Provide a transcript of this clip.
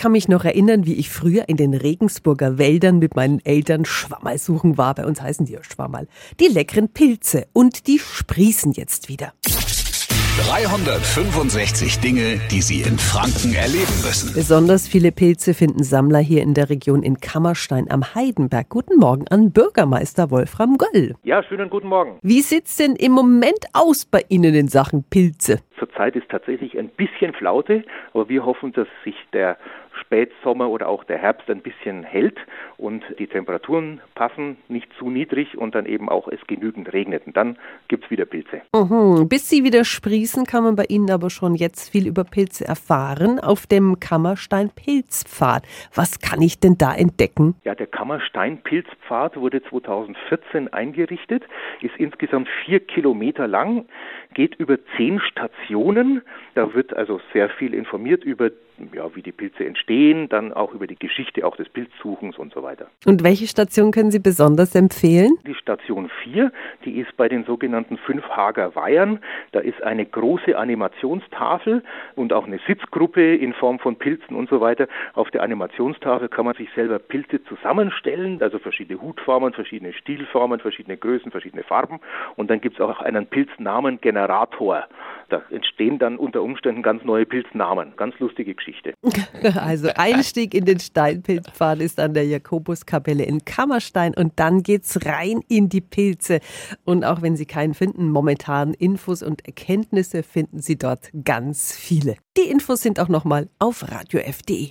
kann mich noch erinnern, wie ich früher in den Regensburger Wäldern mit meinen Eltern Schwammerl suchen war. Bei uns heißen die ja Schwammerl. Die leckeren Pilze. Und die sprießen jetzt wieder. 365 Dinge, die Sie in Franken erleben müssen. Besonders viele Pilze finden Sammler hier in der Region in Kammerstein am Heidenberg. Guten Morgen an Bürgermeister Wolfram Göll. Ja, schönen guten Morgen. Wie sieht's denn im Moment aus bei Ihnen in Sachen Pilze? Zurzeit ist tatsächlich ein bisschen Flaute, aber wir hoffen, dass sich der Spätsommer oder auch der Herbst ein bisschen hält und die Temperaturen passen, nicht zu niedrig und dann eben auch es genügend regnet. Und dann gibt es wieder Pilze. Mhm. Bis sie wieder sprießen, kann man bei Ihnen aber schon jetzt viel über Pilze erfahren auf dem Kammerstein-Pilzpfad. Was kann ich denn da entdecken? Ja, der Kammerstein-Pilzpfad wurde 2014 eingerichtet, ist insgesamt vier Kilometer lang, geht über zehn Stationen. Da wird also sehr viel informiert über ja, wie die Pilze entstehen, dann auch über die Geschichte auch des Pilzsuchens und so weiter. Und welche Station können Sie besonders empfehlen? Die Station 4, die ist bei den sogenannten Fünfhager Weihern. Da ist eine große Animationstafel und auch eine Sitzgruppe in Form von Pilzen und so weiter. Auf der Animationstafel kann man sich selber Pilze zusammenstellen, also verschiedene Hutformen, verschiedene Stilformen, verschiedene Größen, verschiedene Farben. Und dann gibt es auch einen Pilznamengenerator. Da entstehen dann unter Umständen ganz neue Pilznamen. Ganz lustige Geschichte. Also Einstieg in den Steinpilzpfad ist an der Jakobuskapelle in Kammerstein und dann geht's rein in die Pilze. Und auch wenn Sie keinen finden, momentan Infos und Erkenntnisse finden Sie dort ganz viele. Die Infos sind auch nochmal auf radiof.de.